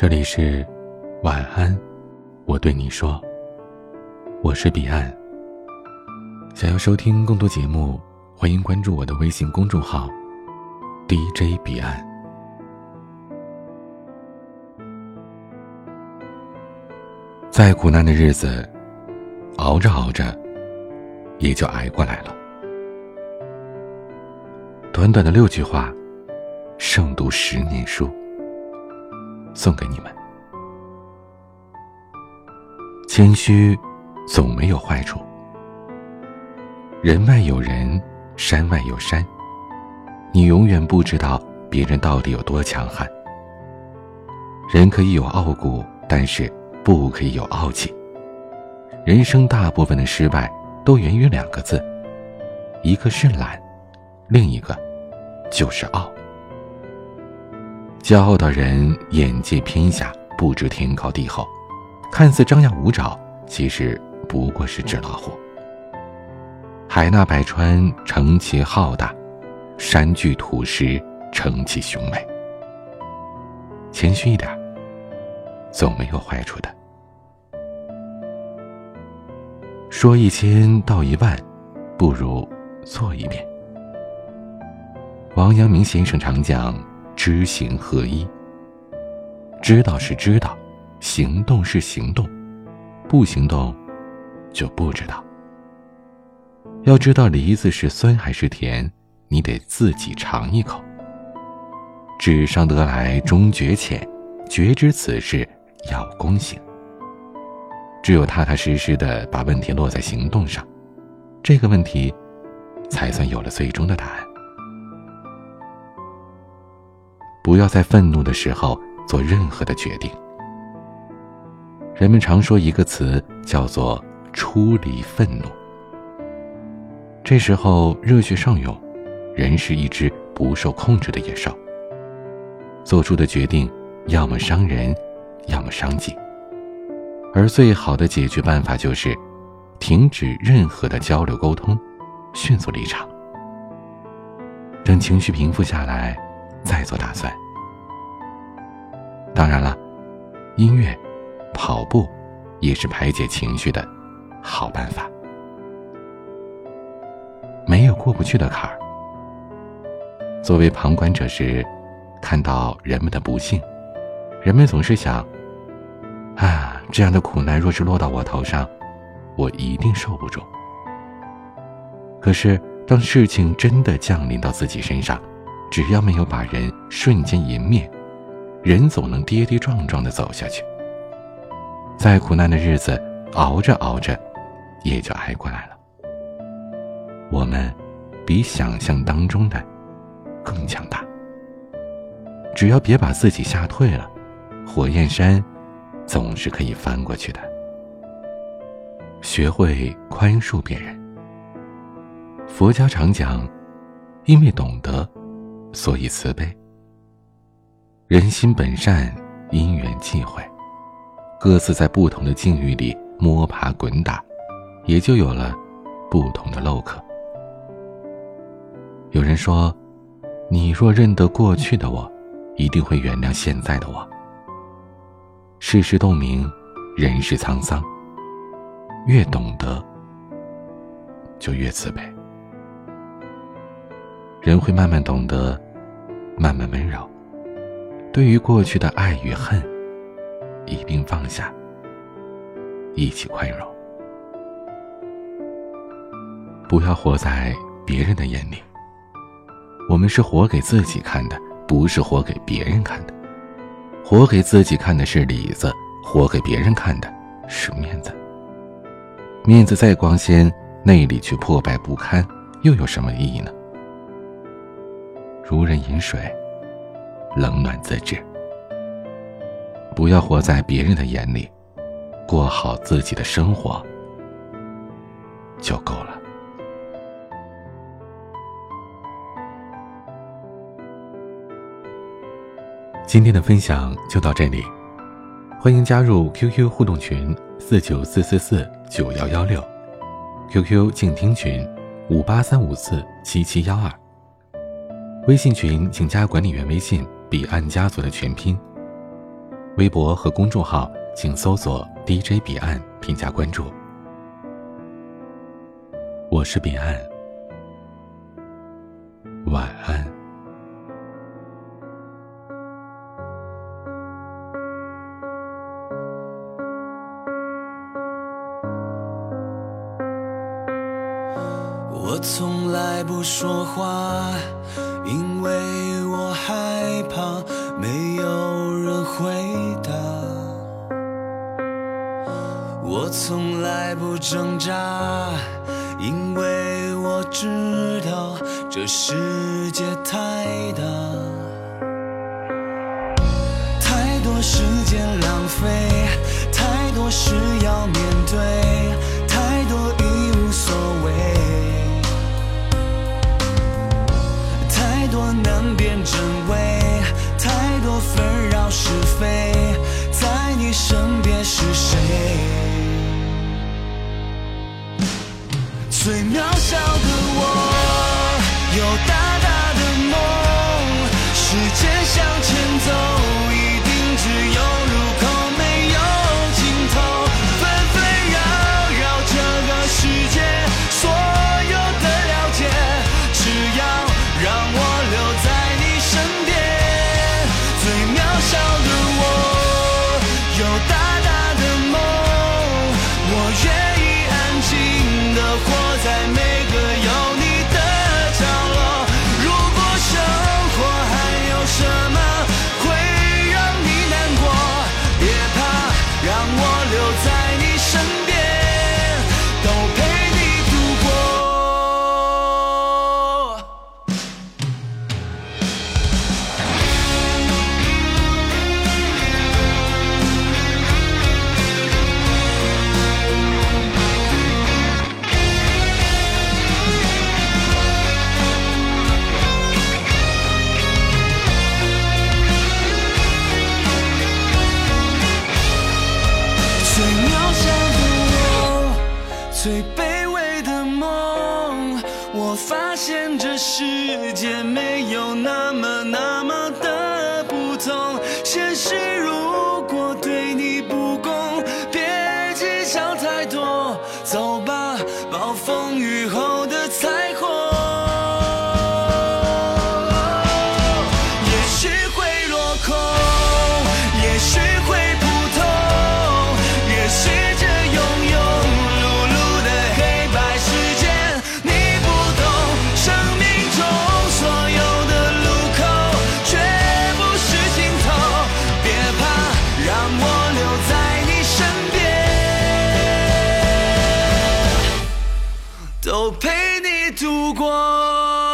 这里是晚安，我对你说，我是彼岸。想要收听更多节目，欢迎关注我的微信公众号 DJ 彼岸。再苦难的日子，熬着熬着，也就挨过来了。短短的六句话，胜读十年书。送给你们。谦虚，总没有坏处。人外有人，山外有山。你永远不知道别人到底有多强悍。人可以有傲骨，但是不可以有傲气。人生大部分的失败都源于两个字，一个是懒，另一个就是傲。骄傲的人眼界偏狭，不知天高地厚，看似张牙舞爪，其实不过是纸老虎。海纳百川，成其浩大；山聚土石，成其雄伟。谦虚一点，总没有坏处的。说一千道一万，不如做一遍。王阳明先生常讲。知行合一。知道是知道，行动是行动，不行动就不知道。要知道梨子是酸还是甜，你得自己尝一口。纸上得来终觉浅，觉知此事要躬行。只有踏踏实实的把问题落在行动上，这个问题才算有了最终的答案。不要在愤怒的时候做任何的决定。人们常说一个词叫做“出离愤怒”。这时候热血上涌，人是一只不受控制的野兽。做出的决定要么伤人，要么伤己。而最好的解决办法就是停止任何的交流沟通，迅速离场，等情绪平复下来。再做打算。当然了，音乐、跑步也是排解情绪的好办法。没有过不去的坎儿。作为旁观者时，看到人们的不幸，人们总是想：啊，这样的苦难若是落到我头上，我一定受不住。可是，当事情真的降临到自己身上，只要没有把人瞬间迎灭，人总能跌跌撞撞的走下去。再苦难的日子，熬着熬着，也就挨过来了。我们比想象当中的更强大。只要别把自己吓退了，火焰山总是可以翻过去的。学会宽恕别人。佛家常讲，因为懂得。所以慈悲。人心本善，因缘际会，各自在不同的境遇里摸爬滚打，也就有了不同的漏刻。有人说：“你若认得过去的我，一定会原谅现在的我。”世事洞明，人世沧桑，越懂得，就越慈悲。人会慢慢懂得，慢慢温柔。对于过去的爱与恨，一并放下，一起宽容。不要活在别人的眼里。我们是活给自己看的，不是活给别人看的。活给自己看的是里子，活给别人看的是面子。面子再光鲜，内里却破败不堪，又有什么意义呢？如人饮水，冷暖自知。不要活在别人的眼里，过好自己的生活就够了。今天的分享就到这里，欢迎加入 QQ 互动群四九四四四九幺幺六，QQ 静听群五八三五四七七幺二。微信群请加管理员微信“彼岸家族”的全拼。微博和公众号请搜索 “DJ 彼岸”添加关注。我是彼岸，晚安。从来不说话，因为我害怕没有人回答。我从来不挣扎，因为我知道这世界太大，太多时间浪费，太多事要面对，是谁？最渺小最卑微的梦，我发现这世界没有那么那么的不同。现实如陪你度过。